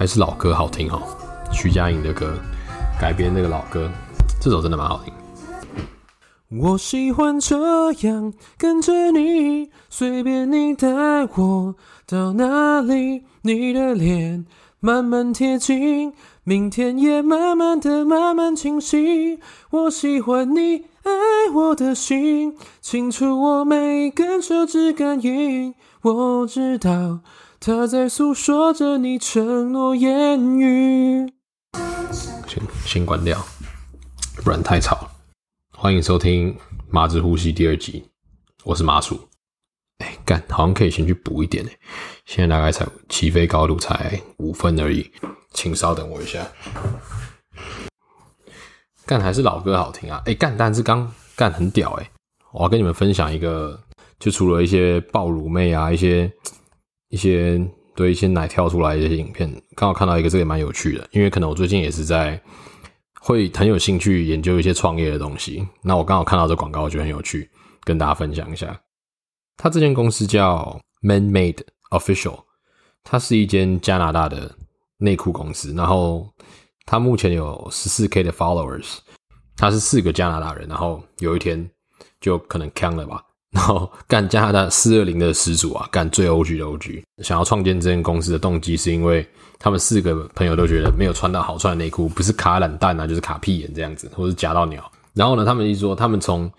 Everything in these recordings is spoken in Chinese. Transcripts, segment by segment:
还是老歌好听哦，徐佳莹的歌改编那个老歌，这首真的蛮好听。我喜欢这样跟着你，随便你带我到哪里，你的脸慢慢贴近，明天也慢慢的慢慢清晰。我喜欢你爱我的心，清楚我每根手指感应。我知道他在诉说着你承诺言语。先先关掉，不然太吵了。欢迎收听《麻之呼吸》第二集，我是麻薯。哎，干，好像可以先去补一点哎，现在大概才起飞高度才五分而已，请稍等我一下。干，还是老歌好听啊！哎，干，但是刚干很屌哎，我要跟你们分享一个，就除了一些爆乳妹啊，一些一些对一些奶跳出来的一些影片，刚好看到一个，这个也蛮有趣的，因为可能我最近也是在。会很有兴趣研究一些创业的东西。那我刚好看到这广告，我觉得很有趣，跟大家分享一下。他这间公司叫 Man Made Official，它是一间加拿大的内裤公司。然后他目前有十四 K 的 followers，他是四个加拿大人。然后有一天就可能锵了吧。然后干加拿大四二零的始祖啊，干最 OG 的 OG，想要创建这间公司的动机是因为他们四个朋友都觉得没有穿到好穿的内裤，不是卡懒蛋啊，就是卡屁眼这样子，或是夹到鸟。然后呢，他们一说他们从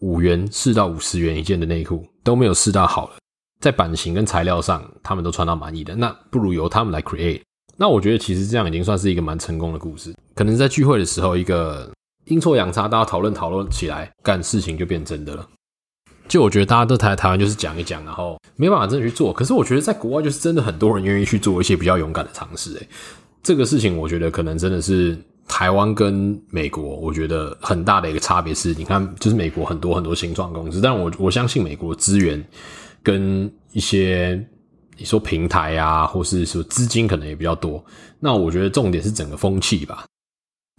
五元试到五十元一件的内裤都没有试到好的，在版型跟材料上他们都穿到满意的，那不如由他们来 create。那我觉得其实这样已经算是一个蛮成功的故事。可能在聚会的时候，一个阴错阳差，大家讨论讨论起来，干事情就变真的了。就我觉得大家都台台湾就是讲一讲，然后没办法真的去做。可是我觉得在国外就是真的很多人愿意去做一些比较勇敢的尝试。诶，这个事情我觉得可能真的是台湾跟美国，我觉得很大的一个差别是，你看就是美国很多很多新创公司，但我我相信美国资源跟一些你说平台啊，或是说资金可能也比较多。那我觉得重点是整个风气吧。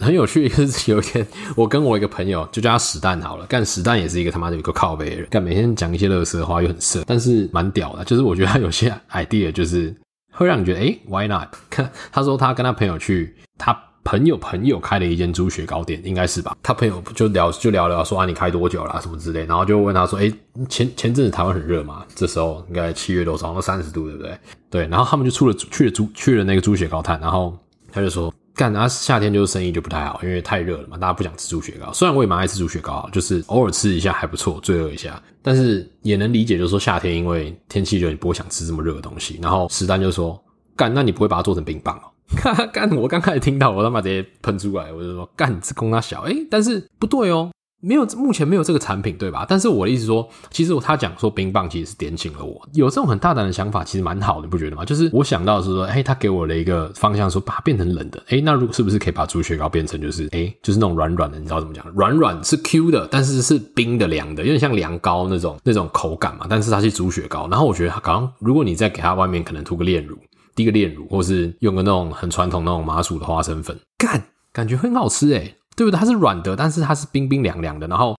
很有趣，就是有一天，我跟我一个朋友就叫他史蛋好了，干史蛋也是一个他妈的一个靠北人，干每天讲一些垃圾话又很色，但是蛮屌的。就是我觉得他有些 idea 就是会让你觉得，诶、why not？看他说他跟他朋友去，他朋友朋友开了一间猪血糕店，应该是吧？他朋友就聊就聊聊说啊，你开多久了、什么之类，然后就问他说，诶、前前阵子台湾很热嘛，这时候应该七月多少，都三十度，对不对？对，然后他们就出了去了猪去了那个猪血糕摊，然后他就说。干啊！夏天就是生意就不太好，因为太热了嘛，大家不想吃猪血糕。虽然我也蛮爱吃猪血糕，就是偶尔吃一下还不错，罪恶一下。但是也能理解，就是说夏天因为天气热，你不会想吃这么热的东西。然后石丹就说：“干，那你不会把它做成冰棒哦？” 干，我刚开始听到，我他妈直接喷出来，我就说：“干，这公他小。”诶，但是不对哦。没有，目前没有这个产品，对吧？但是我的意思说，其实他讲说冰棒其实是点醒了我，有这种很大胆的想法，其实蛮好的，你不觉得吗？就是我想到是说，哎，他给我了一个方向，说把它变成冷的，哎，那如果是不是可以把猪血糕变成就是，哎，就是那种软软的，你知道怎么讲？软软是 Q 的，但是是冰的凉的，有点像凉糕那种那种口感嘛。但是它是猪血糕，然后我觉得它刚刚如果你再给它外面可能涂个炼乳，滴个炼乳，或是用个那种很传统那种麻薯的花生粉，干，感觉很好吃诶，对不对？它是软的，但是它是冰冰凉凉的，然后。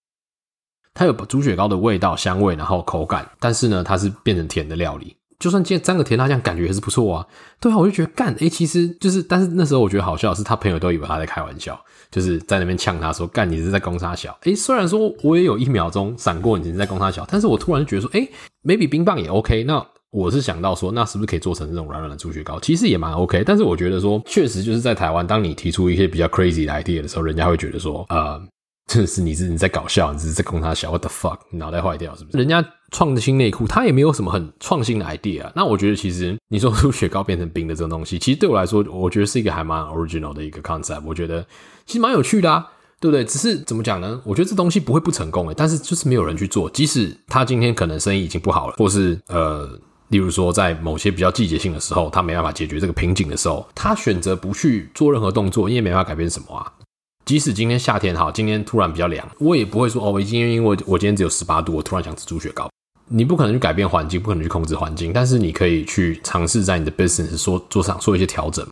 它有猪血糕的味道、香味，然后口感，但是呢，它是变成甜的料理。就算今天沾个甜辣酱，感觉也是不错啊。对啊，我就觉得干，诶，其实就是，但是那时候我觉得好笑的是，他朋友都以为他在开玩笑，就是在那边呛他说：“干，你是在攻三小。”诶，虽然说我也有一秒钟闪过你是在攻三小，但是我突然觉得说：“诶，maybe 冰棒也 OK。”那我是想到说，那是不是可以做成这种软软的猪血糕？其实也蛮 OK。但是我觉得说，确实就是在台湾，当你提出一些比较 crazy 的 idea 的时候，人家会觉得说，呃。真的是你是你在搞笑，你是在供他笑，What the fuck？你脑袋坏掉是不是？人家创新内裤，他也没有什么很创新的 idea。那我觉得其实你说猪血糕变成冰的这种东西，其实对我来说，我觉得是一个还蛮 original 的一个 concept。我觉得其实蛮有趣的啊，对不对？只是怎么讲呢？我觉得这东西不会不成功诶，但是就是没有人去做。即使他今天可能生意已经不好了，或是呃，例如说在某些比较季节性的时候，他没办法解决这个瓶颈的时候，他选择不去做任何动作，因为没办法改变什么啊。即使今天夏天好，今天突然比较凉，我也不会说哦，我今天因为我今天只有十八度，我突然想吃猪血糕。你不可能去改变环境，不可能去控制环境，但是你可以去尝试在你的 business 说做上做一些调整。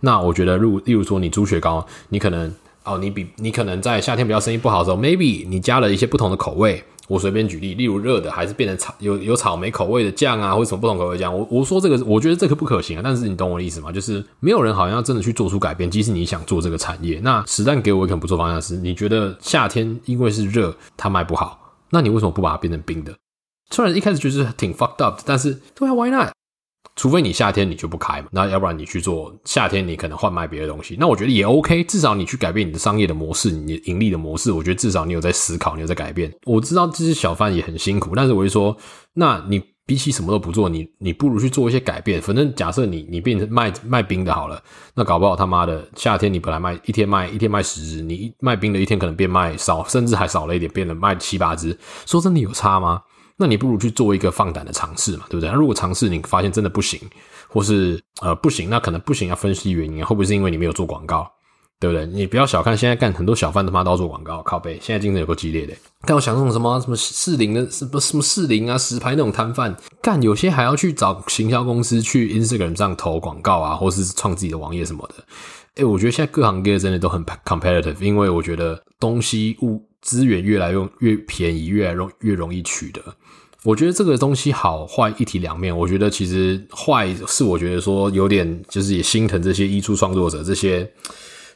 那我觉得，如例如说你猪血糕，你可能哦，你比你可能在夏天比较生意不好的时候，maybe 你加了一些不同的口味。我随便举例，例如热的还是变成草有有草莓口味的酱啊，或者什么不同口味酱。我我说这个，我觉得这个不可行啊。但是你懂我的意思吗？就是没有人好像要真的去做出改变，即使你想做这个产业。那实弹给我一个很不错方向是，你觉得夏天因为是热，它卖不好，那你为什么不把它变成冰的？虽然一开始就是挺 fucked up，但是对啊，why not？除非你夏天你就不开嘛，那要不然你去做夏天你可能换卖别的东西，那我觉得也 OK，至少你去改变你的商业的模式，你盈利的模式，我觉得至少你有在思考，你有在改变。我知道这些小贩也很辛苦，但是我就说，那你比起什么都不做，你你不如去做一些改变。反正假设你你变成卖卖冰的好了，那搞不好他妈的夏天你本来卖一天卖一天卖十只，你卖冰的一天可能变卖少，甚至还少了一点，变了卖七八只。说真的有差吗？那你不如去做一个放胆的尝试嘛，对不对？那如果尝试你发现真的不行，或是呃不行，那可能不行要分析原因，会不会是因为你没有做广告，对不对？你不要小看现在干很多小贩他妈都要做广告，靠背，现在竞争有够激烈的。但我想那种什么什么四零的什么什么四零啊石牌那种摊贩，干有些还要去找行销公司去 Instagram 上投广告啊，或是创自己的网页什么的。诶，我觉得现在各行各业真的都很 competitive，因为我觉得东西物资源越来越越便宜，越来越越容易取得。我觉得这个东西好坏一体两面。我觉得其实坏是我觉得说有点就是也心疼这些艺术创作者、这些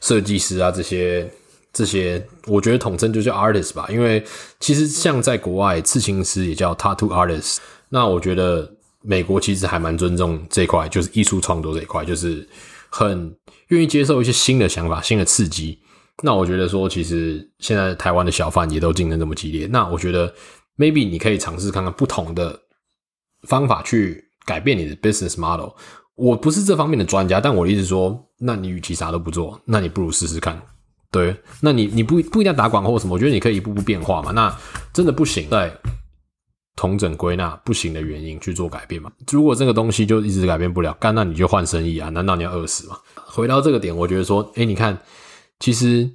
设计师啊、这些这些，我觉得统称就叫 artist 吧。因为其实像在国外，刺青师也叫 tattoo artist。那我觉得美国其实还蛮尊重这块，就是艺术创作这一块，就是很愿意接受一些新的想法、新的刺激。那我觉得说，其实现在台湾的小贩也都竞争这么激烈，那我觉得。Maybe 你可以尝试看看不同的方法去改变你的 business model。我不是这方面的专家，但我的意思说，那你与其啥都不做，那你不如试试看。对，那你你不不一定要打广告或什么，我觉得你可以一步步变化嘛。那真的不行，再同整归纳不行的原因去做改变嘛。如果这个东西就一直改变不了，干那你就换生意啊？难道你要饿死吗？回到这个点，我觉得说，诶，你看，其实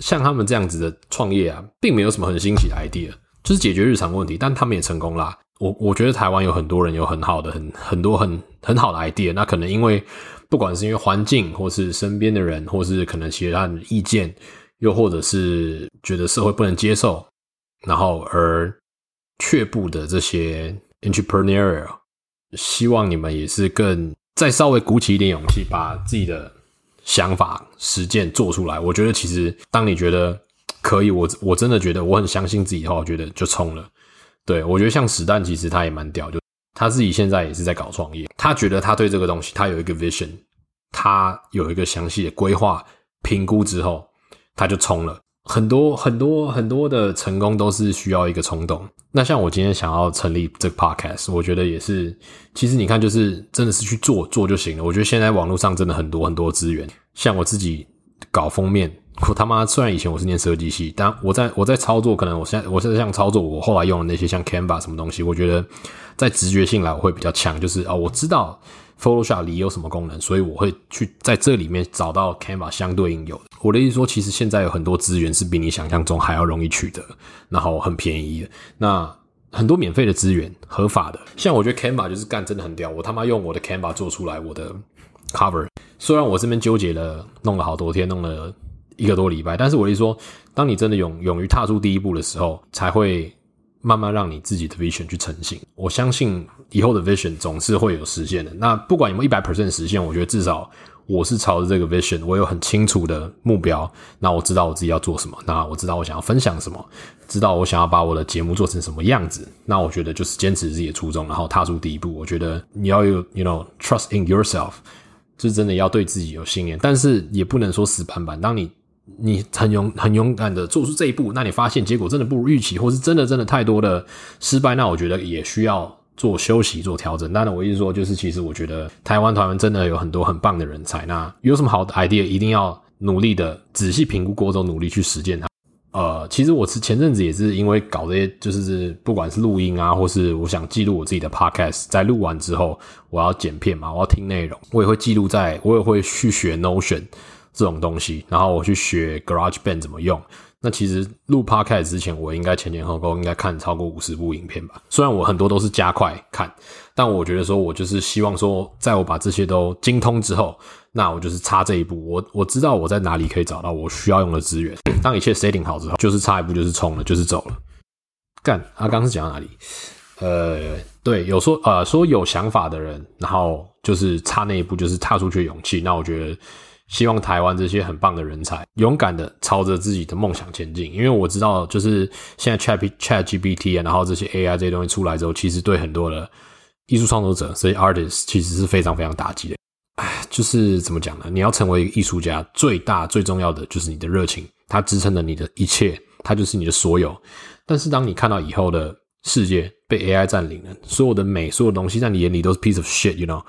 像他们这样子的创业啊，并没有什么很新奇的 idea。就是解决日常问题，但他们也成功啦。我我觉得台湾有很多人有很好的、很很多很很好的 idea，那可能因为不管是因为环境，或是身边的人，或是可能其他的意见，又或者是觉得社会不能接受，然后而却步的这些 entrepreneurial，希望你们也是更再稍微鼓起一点勇气，把自己的想法实践做出来。我觉得其实当你觉得。可以，我我真的觉得我很相信自己的话，我觉得就冲了。对，我觉得像史丹，其实他也蛮屌，就他自己现在也是在搞创业。他觉得他对这个东西，他有一个 vision，他有一个详细的规划评估之后，他就冲了。很多很多很多的成功都是需要一个冲动。那像我今天想要成立这个 podcast，我觉得也是，其实你看，就是真的是去做做就行了。我觉得现在网络上真的很多很多资源，像我自己搞封面。我他妈！虽然以前我是念设计系，但我在我在操作，可能我现在我现在像操作我后来用的那些像 Canva 什么东西，我觉得在直觉性来我会比较强，就是啊，我知道 Photoshop 里有什么功能，所以我会去在这里面找到 Canva 相对应有的。我的意思说，其实现在有很多资源是比你想象中还要容易取得，然后很便宜的。那很多免费的资源，合法的，像我觉得 Canva 就是干真的很屌，我他妈用我的 Canva 做出来我的 cover，虽然我这边纠结了，弄了好多天，弄了。一个多礼拜，但是我是说，当你真的勇勇于踏出第一步的时候，才会慢慢让你自己的 vision 去成型。我相信以后的 vision 总是会有实现的。那不管有没有一百 percent 实现，我觉得至少我是朝着这个 vision，我有很清楚的目标。那我知道我自己要做什么，那我知道我想要分享什么，知道我想要把我的节目做成什么样子。那我觉得就是坚持自己的初衷，然后踏出第一步。我觉得你要有，you know, trust in yourself，就真的要对自己有信念，但是也不能说死板板。当你你很勇很勇敢的做出这一步，那你发现结果真的不如预期，或是真的真的太多的失败，那我觉得也需要做休息做调整。当然，我意思说，就是其实我觉得台湾台湾真的有很多很棒的人才，那有什么好的 idea，一定要努力的仔细评估过之后，努力去实践它。呃，其实我是前阵子也是因为搞这些，就是不管是录音啊，或是我想记录我自己的 podcast，在录完之后，我要剪片嘛，我要听内容，我也会记录在，我也会去学 Notion。这种东西，然后我去学 GarageBand 怎么用。那其实录 Podcast 之前，我应该前前后后应该看超过五十部影片吧。虽然我很多都是加快看，但我觉得说，我就是希望说，在我把这些都精通之后，那我就是差这一步。我我知道我在哪里可以找到我需要用的资源。当一切 setting 好之后，就是差一步就是冲了，就是走了。干，他刚刚是讲到哪里？呃，对，有说呃说有想法的人，然后就是差那一步，就是踏出去的勇气。那我觉得，希望台湾这些很棒的人才，勇敢的朝着自己的梦想前进。因为我知道，就是现在 Chat Chat GPT 啊，然后这些 AI 这些东西出来之后，其实对很多的艺术创作者，所以 artist 其实是非常非常打击的。哎，就是怎么讲呢？你要成为一个艺术家，最大最重要的就是你的热情，它支撑了你的一切，它就是你的所有。但是当你看到以后的世界被 AI 占领了，所有的美，所有的东西在你眼里都是 piece of shit，you know，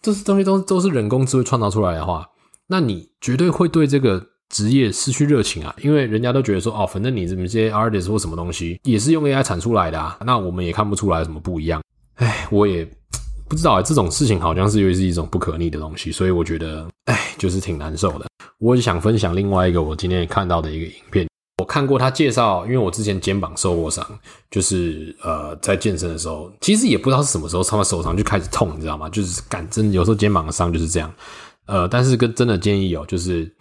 这些东西都都是人工智慧创造出来的话，那你绝对会对这个职业失去热情啊！因为人家都觉得说，哦，反正你这些 artist 或什么东西也是用 AI 产出来的啊，那我们也看不出来什么不一样。哎，我也不知道啊，这种事情好像是又是一种不可逆的东西，所以我觉得，哎，就是挺难受的。我也想分享另外一个我今天也看到的一个影片。我看过他介绍，因为我之前肩膀受过伤，就是呃在健身的时候，其实也不知道是什么时候，他们手上就开始痛，你知道吗？就是感真有时候肩膀的伤就是这样，呃，但是跟真的建议哦，就是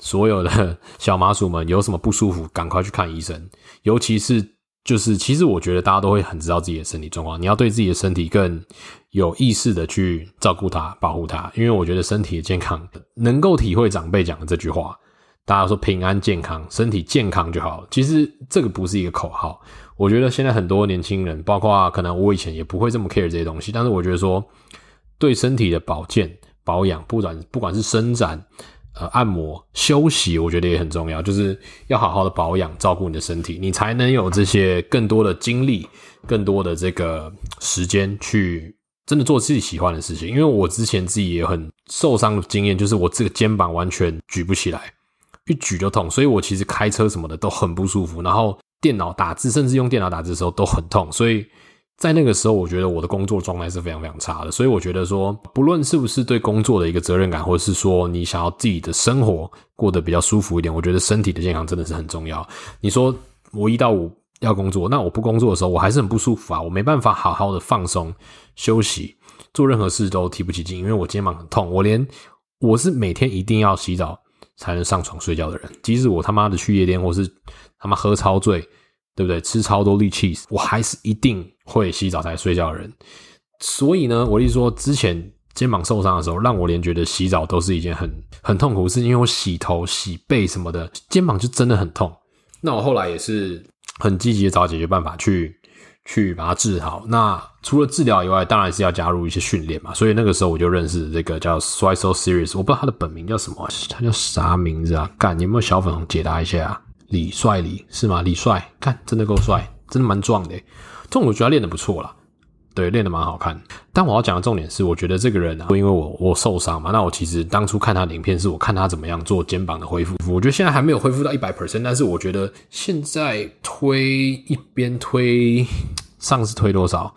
所有的 小麻薯们有什么不舒服，赶快去看医生，尤其是就是其实我觉得大家都会很知道自己的身体状况，你要对自己的身体更有意识的去照顾它、保护它，因为我觉得身体的健康能够体会长辈讲的这句话。大家说平安健康，身体健康就好。其实这个不是一个口号。我觉得现在很多年轻人，包括可能我以前也不会这么 care 这些东西。但是我觉得说，对身体的保健、保养，不管不管是伸展、呃按摩、休息，我觉得也很重要。就是要好好的保养、照顾你的身体，你才能有这些更多的精力、更多的这个时间去真的做自己喜欢的事情。因为我之前自己也很受伤的经验，就是我这个肩膀完全举不起来。一举就痛，所以我其实开车什么的都很不舒服，然后电脑打字，甚至用电脑打字的时候都很痛，所以在那个时候，我觉得我的工作状态是非常非常差的。所以我觉得说，不论是不是对工作的一个责任感，或者是说你想要自己的生活过得比较舒服一点，我觉得身体的健康真的是很重要。你说我一到五要工作，那我不工作的时候，我还是很不舒服啊，我没办法好好的放松休息，做任何事都提不起劲，因为我肩膀很痛，我连我是每天一定要洗澡。才能上床睡觉的人，即使我他妈的去夜店，或是他妈喝超醉，对不对？吃超多力气，我还是一定会洗澡才睡觉的人。所以呢，我一说之前肩膀受伤的时候，让我连觉得洗澡都是一件很很痛苦的事，因为我洗头、洗背什么的，肩膀就真的很痛。那我后来也是很积极的找解决办法去。去把它治好。那除了治疗以外，当然是要加入一些训练嘛。所以那个时候我就认识这个叫 s w i s o Series，我不知道他的本名叫什么，他叫啥名字啊？干，有没有小粉红解答一下啊？李帅李是吗？李帅，看，真的够帅，真的蛮壮的。这种我觉得他练得不错啦。对，练得蛮好看。但我要讲的重点是，我觉得这个人啊，因为我我受伤嘛，那我其实当初看他的影片，是我看他怎么样做肩膀的恢复。我觉得现在还没有恢复到一百 percent，但是我觉得现在推一边推，上次推多少？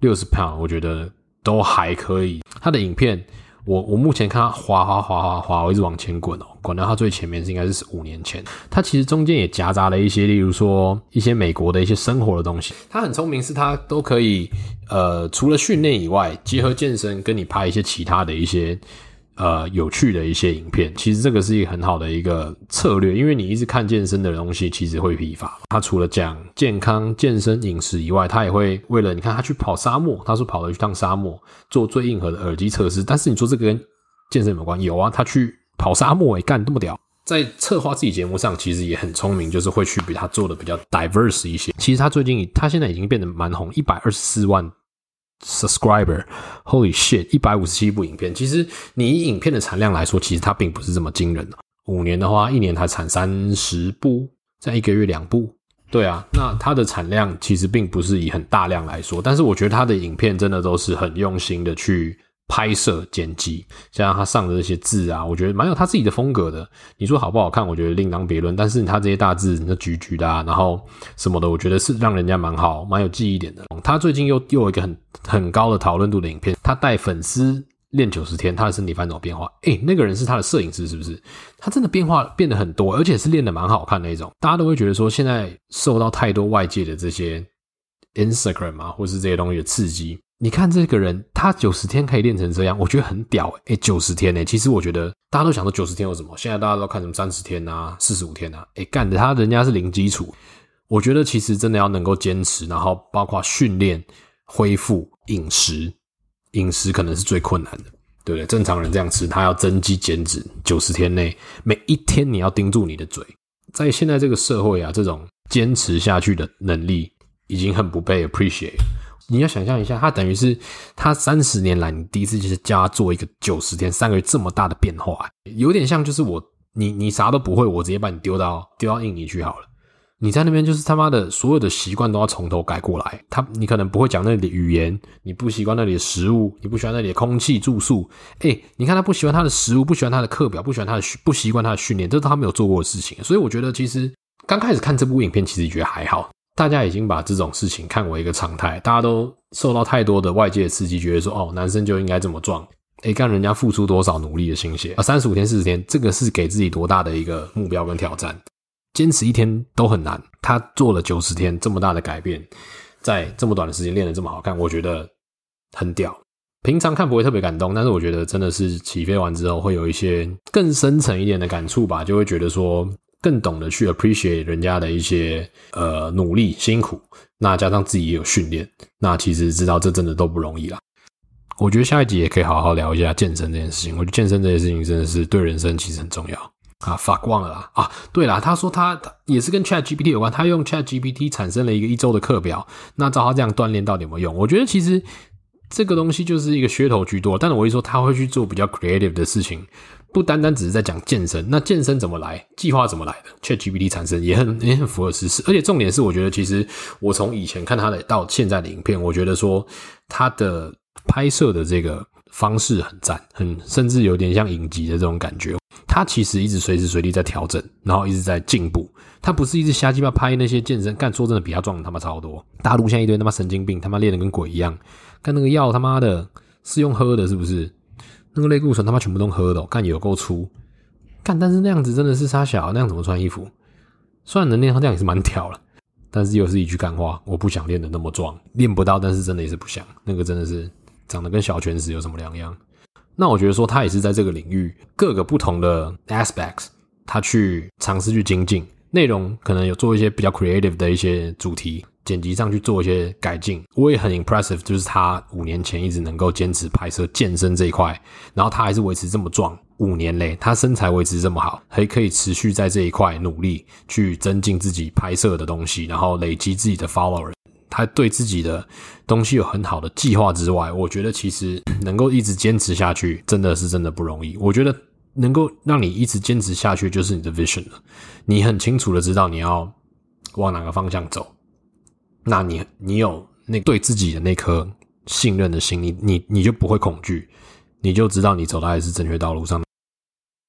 六十 pound，我觉得都还可以。他的影片。我我目前看他滑滑滑滑滑，我一直往前滚哦，滚到他最前面是应该是五年前。他其实中间也夹杂了一些，例如说一些美国的一些生活的东西。他很聪明，是他都可以呃，除了训练以外，结合健身跟你拍一些其他的一些。呃，有趣的一些影片，其实这个是一个很好的一个策略，因为你一直看健身的东西，其实会疲乏。他除了讲健康、健身、饮食以外，他也会为了你看他去跑沙漠，他说跑了一趟沙漠，做最硬核的耳机测试。但是你说这个跟健身有关？有啊，他去跑沙漠，欸，诶干这么屌，在策划自己节目上，其实也很聪明，就是会去比他做的比较 diverse 一些。其实他最近他现在已经变得蛮红，一百二十四万。Subscriber，Holy shit！一百五十七部影片，其实你以影片的产量来说，其实它并不是这么惊人的。五年的话，一年才产三十部，在一个月两部。对啊，那它的产量其实并不是以很大量来说，但是我觉得它的影片真的都是很用心的去。拍摄、剪辑，加上他上的这些字啊，我觉得蛮有他自己的风格的。你说好不好看？我觉得另当别论。但是他这些大字，那橘橘的啊，然后什么的，我觉得是让人家蛮好、蛮有记忆点的。他最近又又有一个很很高的讨论度的影片，他带粉丝练九十天，他的身体发生什么变化？诶，那个人是他的摄影师，是不是？他真的变化变得很多，而且是练得蛮好看那种。大家都会觉得说，现在受到太多外界的这些 Instagram 啊，或是这些东西的刺激。你看这个人，他九十天可以练成这样，我觉得很屌诶，九十天诶，其实我觉得大家都想说九十天有什么？现在大家都看什么三十天啊、四十五天啊？诶，干的他人家是零基础，我觉得其实真的要能够坚持，然后包括训练、恢复、饮食，饮食可能是最困难的，对不对？正常人这样吃，他要增肌减脂，九十天内每一天你要盯住你的嘴，在现在这个社会啊，这种坚持下去的能力已经很不被 appreciate。你要想象一下，他等于是他三十年来，你第一次就是叫他做一个九十天三个月这么大的变化，有点像就是我你你啥都不会，我直接把你丢到丢到印尼去好了。你在那边就是他妈的所有的习惯都要从头改过来。他你可能不会讲那里的语言，你不习惯那里的食物，你不喜欢那里的空气住宿。诶，你看他不喜欢他的食物，不喜欢他的课表，不喜欢他的不习惯他的训练，这是他没有做过的事情。所以我觉得其实刚开始看这部影片，其实觉得还好。大家已经把这种事情看为一个常态，大家都受到太多的外界的刺激，觉得说哦，男生就应该这么壮。诶，看人家付出多少努力的心血啊，三十五天、四十天，这个是给自己多大的一个目标跟挑战。坚持一天都很难，他做了九十天这么大的改变，在这么短的时间练得这么好看，我觉得很屌。平常看不会特别感动，但是我觉得真的是起飞完之后会有一些更深层一点的感触吧，就会觉得说更懂得去 appreciate 人家的一些呃努力辛苦，那加上自己也有训练，那其实知道这真的都不容易啦。我觉得下一集也可以好好聊一下健身这件事情，我觉得健身这件事情真的是对人生其实很重要。啊，fuck 忘了啦啊！对啦，他说他也是跟 Chat GPT 有关，他用 Chat GPT 产生了一个一周的课表。那照他这样锻炼到底有没有用？我觉得其实这个东西就是一个噱头居多。但是我一说他会去做比较 creative 的事情，不单单只是在讲健身。那健身怎么来？计划怎么来的？Chat GPT 产生也很也很符合事实。而且重点是，我觉得其实我从以前看他的到现在的影片，我觉得说他的拍摄的这个方式很赞，很甚至有点像影集的这种感觉。他其实一直随时随地在调整，然后一直在进步。他不是一直瞎鸡巴拍那些健身，干说真的比他壮他妈超多。大陆现在一堆他妈神经病，他妈练的跟鬼一样。干那个药他妈的是用喝的，是不是？那个类固醇他妈全部都喝的，干有够粗。干但是那样子真的是杀小，那样怎么穿衣服？虽然能练，他这样也是蛮挑了，但是又是一句干话，我不想练得那么壮，练不到，但是真的也是不想。那个真的是长得跟小拳石有什么两样？那我觉得说他也是在这个领域各个不同的 aspects，他去尝试去精进内容，可能有做一些比较 creative 的一些主题剪辑上去做一些改进。我也很 impressive，就是他五年前一直能够坚持拍摄健身这一块，然后他还是维持这么壮，五年嘞，他身材维持这么好，还可以持续在这一块努力去增进自己拍摄的东西，然后累积自己的 follower。他对自己的东西有很好的计划之外，我觉得其实 能够一直坚持下去，真的是真的不容易。我觉得能够让你一直坚持下去，就是你的 vision 了。你很清楚的知道你要往哪个方向走，那你你有那对自己的那颗信任的心，你你你就不会恐惧，你就知道你走的还是正确道路上。